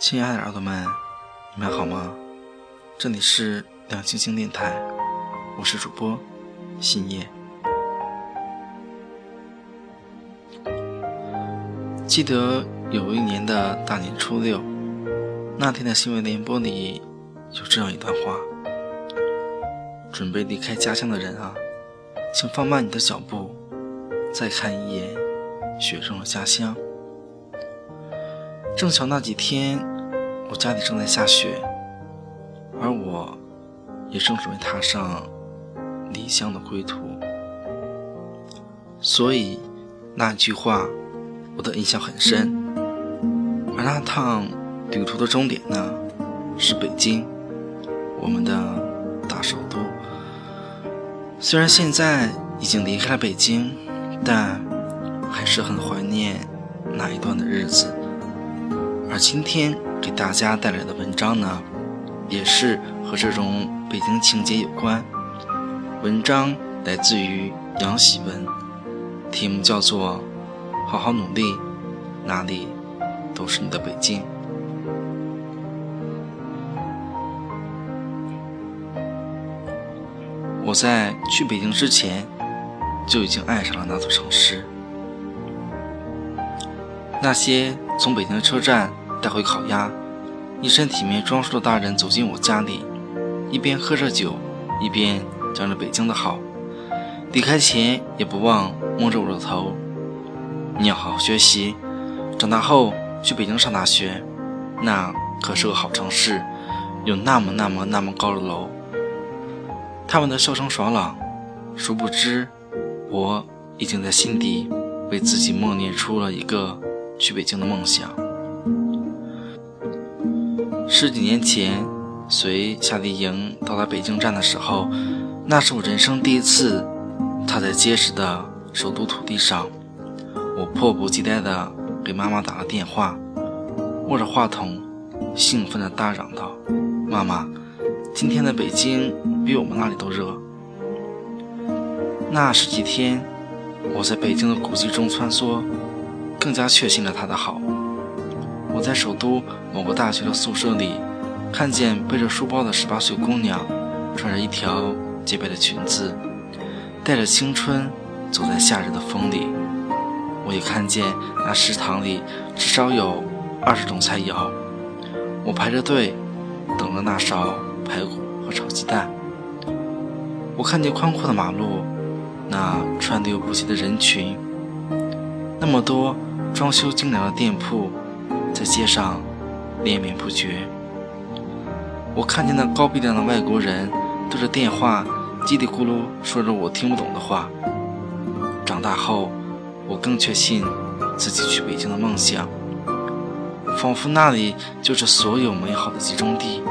亲爱的耳朵们，你们好吗？这里是两星星电台，我是主播新叶。记得有一年的大年初六，那天的新闻联播里有这样一段话：准备离开家乡的人啊，请放慢你的脚步，再看一眼雪中的家乡。正巧那几天，我家里正在下雪，而我也正准备踏上离乡的归途，所以那句话。我的印象很深，而那趟旅途的终点呢，是北京，我们的。虽然现在已经离开了北京，但还是很怀念那一段的日子。而今天给大家带来的文章呢，也是和这种北京情节有关。文章来自于杨喜文，题目叫做。好好努力，哪里都是你的北京。我在去北京之前就已经爱上了那座城市。那些从北京的车站带回烤鸭、一身体面装束的大人走进我家里，一边喝着酒，一边讲着北京的好，离开前也不忘摸着我的头。你要好好学习，长大后去北京上大学，那可是个好城市，有那么那么那么高的楼。他们的笑声爽朗，殊不知，我已经在心底为自己默念出了一个去北京的梦想。十几年前，随夏令营到达北京站的时候，那是我人生第一次踏在结实的首都土地上。我迫不及待地给妈妈打了电话，握着话筒，兴奋地大嚷道：“妈妈，今天的北京比我们那里都热。”那十几天，我在北京的古迹中穿梭，更加确信了他的好。我在首都某个大学的宿舍里，看见背着书包的十八岁姑娘，穿着一条洁白的裙子，带着青春，走在夏日的风里。我也看见那食堂里至少有二十种菜肴，我排着队等着那勺排骨和炒鸡蛋。我看见宽阔的马路，那川流不息的人群，那么多装修精良的店铺在街上连绵不绝。我看见那高鼻梁的外国人对着电话叽里咕噜说着我听不懂的话。长大后。我更确信自己去北京的梦想，仿佛那里就是所有美好的集中地。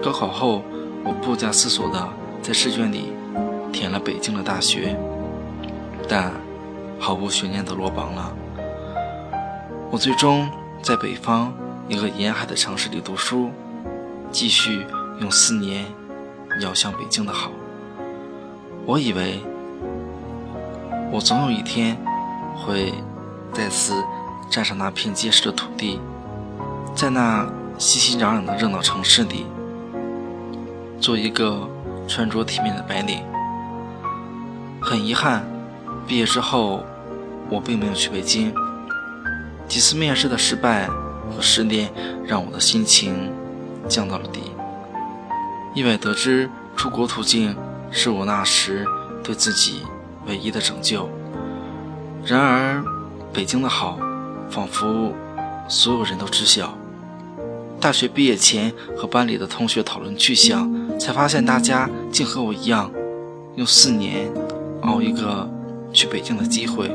高考后，我不假思索的在试卷里填了北京的大学，但毫无悬念地落榜了。我最终在北方一个沿海的城市里读书，继续用四年遥向北京的好。我以为。我总有一天会再次站上那片结实的土地，在那熙熙攘攘的热闹城市里，做一个穿着体面的白领。很遗憾，毕业之后我并没有去北京。几次面试的失败和失恋，让我的心情降到了底。意外得知出国途径是我那时对自己。唯一的拯救。然而，北京的好，仿佛所有人都知晓。大学毕业前和班里的同学讨论去向，才发现大家竟和我一样，用四年熬一个去北京的机会。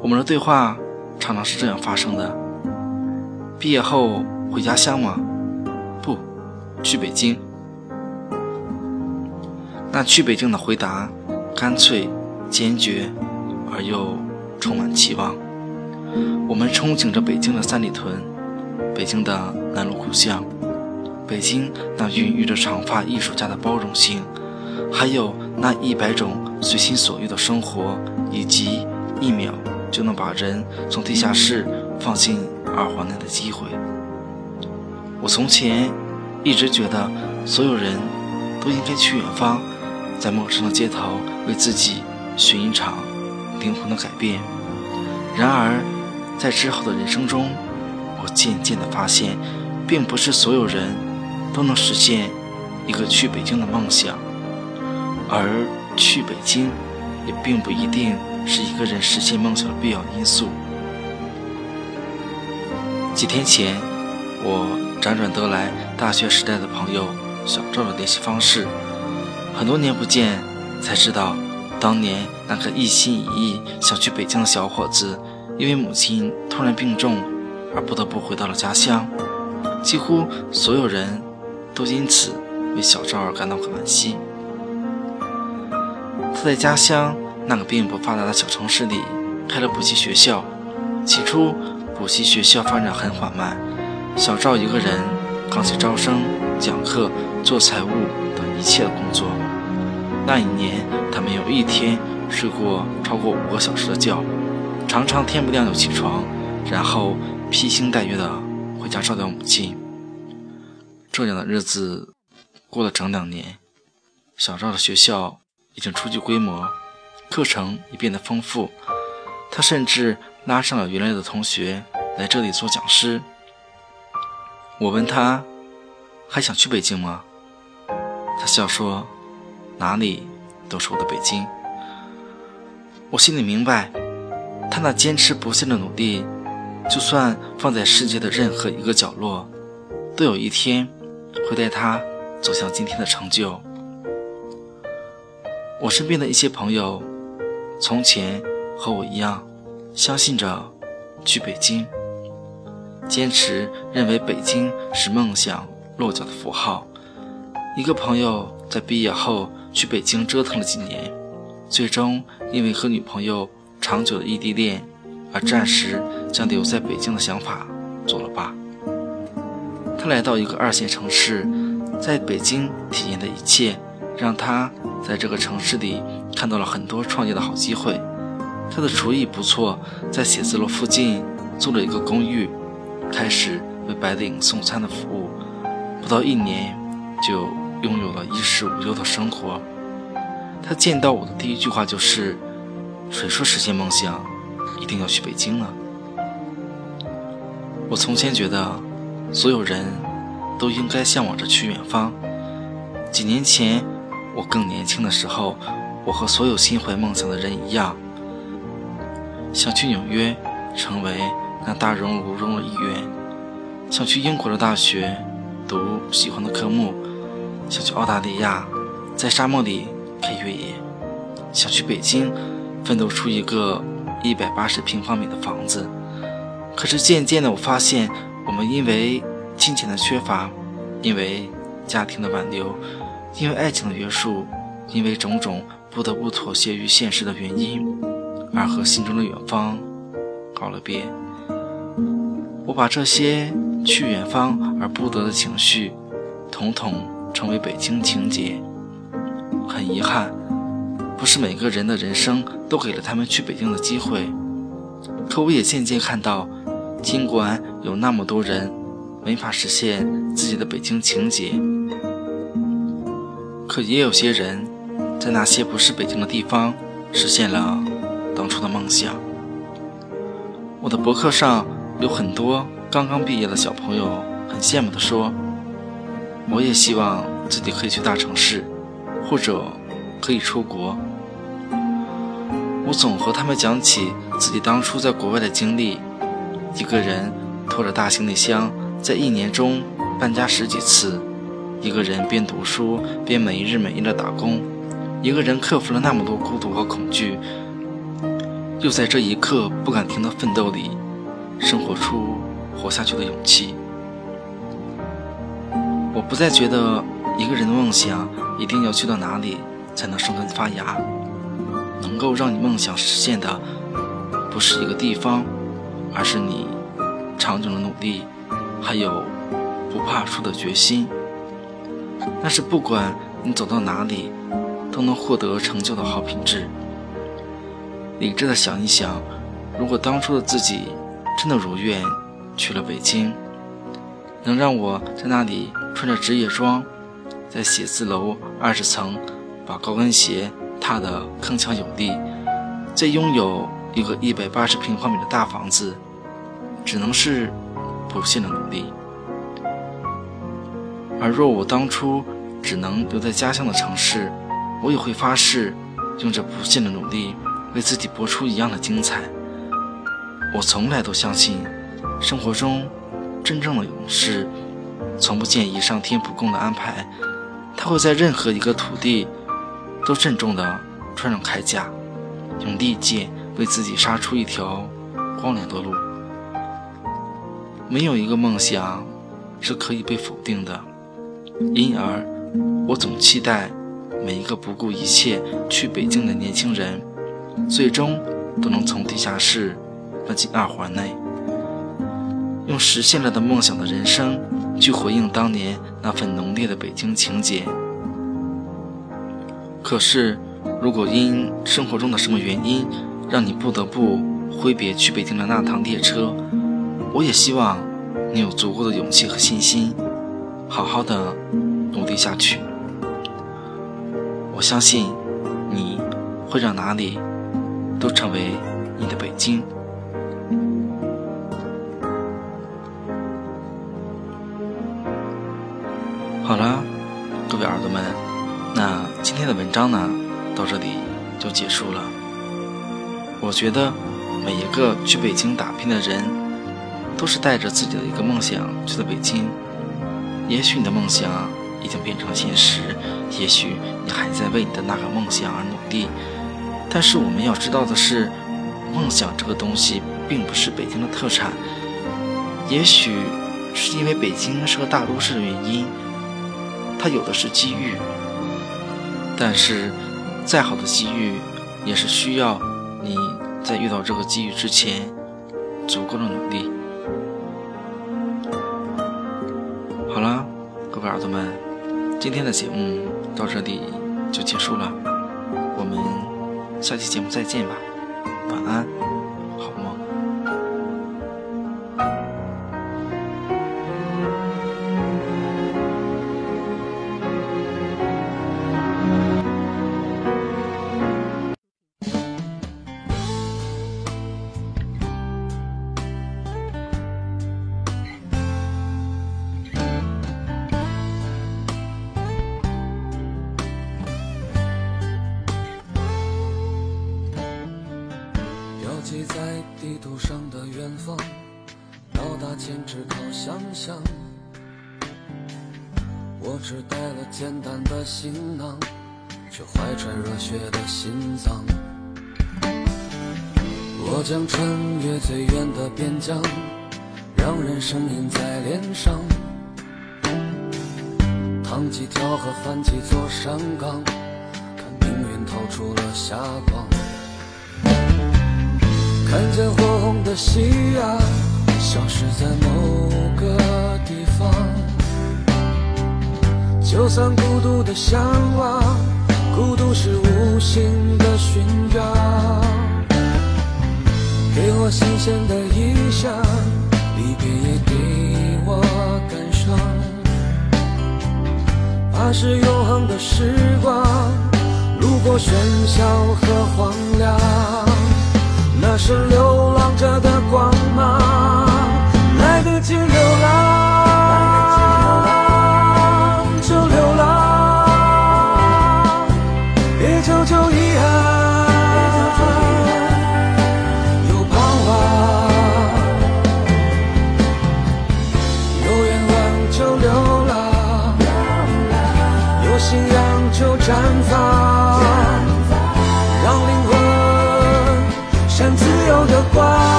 我们的对话常常是这样发生的：毕业后回家乡吗？不，去北京。那去北京的回答。干脆、坚决而又充满期望。我们憧憬着北京的三里屯，北京的南锣鼓巷，北京那孕育着长发艺术家的包容性，还有那一百种随心所欲的生活，以及一秒就能把人从地下室放进二环内的机会。我从前一直觉得，所有人都应该去远方，在陌生的街头为自己寻一场灵魂的改变。然而，在之后的人生中，我渐渐地发现，并不是所有人都能实现一个去北京的梦想，而去北京也并不一定是一个人实现梦想的必要因素。几天前，我。辗转得来，大学时代的朋友小赵的联系方式，很多年不见，才知道，当年那个一心一意想去北京的小伙子，因为母亲突然病重，而不得不回到了家乡。几乎所有人都因此为小赵而感到惋惜。他在家乡那个并不发达的小城市里开了补习学校，起初补习学校发展很缓慢。小赵一个人扛起招生、讲课、做财务等一切的工作。那一年，他没有一天睡过超过五个小时的觉，常常天不亮就起床，然后披星戴月的回家照料母亲。这样的日子过了整两年，小赵的学校已经初具规模，课程也变得丰富。他甚至拉上了原来的同学来这里做讲师。我问他，还想去北京吗？他笑说：“哪里都是我的北京。”我心里明白，他那坚持不懈的努力，就算放在世界的任何一个角落，都有一天会带他走向今天的成就。我身边的一些朋友，从前和我一样，相信着去北京。坚持认为北京是梦想落脚的符号。一个朋友在毕业后去北京折腾了几年，最终因为和女朋友长久的异地恋，而暂时将留在北京的想法作了罢。他来到一个二线城市，在北京体验的一切，让他在这个城市里看到了很多创业的好机会。他的厨艺不错，在写字楼附近租了一个公寓。开始为白领送餐的服务，不到一年就拥有了衣食无忧的生活。他见到我的第一句话就是：“谁说实现梦想一定要去北京呢？”我从前觉得，所有人都应该向往着去远方。几年前，我更年轻的时候，我和所有心怀梦想的人一样，想去纽约，成为。那大熔炉中的一员，想去英国的大学读喜欢的科目，想去澳大利亚在沙漠里开越野，想去北京奋斗出一个一百八十平方米的房子。可是渐渐的，我发现我们因为金钱的缺乏，因为家庭的挽留，因为爱情的约束，因为种种不得不妥协于现实的原因，而和心中的远方告了别。我把这些去远方而不得的情绪，统统称为北京情节。很遗憾，不是每个人的人生都给了他们去北京的机会。可我也渐渐看到，尽管有那么多人没法实现自己的北京情节，可也有些人在那些不是北京的地方实现了当初的梦想。我的博客上。有很多刚刚毕业的小朋友很羡慕地说：“我也希望自己可以去大城市，或者可以出国。”我总和他们讲起自己当初在国外的经历：一个人拖着大行李箱，在一年中搬家十几次；一个人边读书边没日没夜的打工；一个人克服了那么多孤独和恐惧，又在这一刻不敢停的奋斗里。生活出活下去的勇气。我不再觉得一个人的梦想一定要去到哪里才能生根发芽，能够让你梦想实现的，不是一个地方，而是你长久的努力，还有不怕输的决心。但是不管你走到哪里，都能获得成就的好品质。理智的想一想，如果当初的自己真的如愿去了北京，能让我在那里穿着职业装，在写字楼二十层把高跟鞋踏得铿锵有力，在拥有一个一百八十平方米的大房子，只能是不懈的努力。而若我当初只能留在家乡的城市，我也会发誓，用这不懈的努力。为自己搏出一样的精彩。我从来都相信，生活中真正的勇士，从不见以上天不公的安排。他会在任何一个土地，都郑重地穿上铠甲，用利剑为自己杀出一条光亮的路。没有一个梦想是可以被否定的，因而，我总期待每一个不顾一切去北京的年轻人。最终都能从地下室奔进二环内，用实现了的梦想的人生去回应当年那份浓烈的北京情结。可是，如果因生活中的什么原因让你不得不挥别去北京的那趟列车，我也希望你有足够的勇气和信心，好好的努力下去。我相信你会让哪里。都成为你的北京。好了，各位耳朵们，那今天的文章呢，到这里就结束了。我觉得每一个去北京打拼的人，都是带着自己的一个梦想去的北京。也许你的梦想已经变成了现实，也许你还在为你的那个梦想而努力。但是我们要知道的是，梦想这个东西并不是北京的特产。也许是因为北京是个大都市的原因，它有的是机遇。但是，再好的机遇，也是需要你在遇到这个机遇之前，足够的努力。好了，各位耳朵们，今天的节目到这里就结束了，我们。下期节目再见吧，晚安。远方，到达前只靠想象我只带了简单的行囊，却怀揣热血的心脏。我将穿越最远的边疆，让人生印在脸上。趟几条河，翻几座山岗，看命运透出了霞光。看见火红的夕阳，消失在某个地方。就算孤独的向往，孤独是无形的勋章。给我新鲜的意象，离别也给我感伤。怕是永恒的时光，路过喧嚣和荒凉，那是流浪者的光芒，来得及流浪。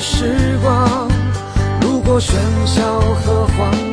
时光，路过喧嚣和荒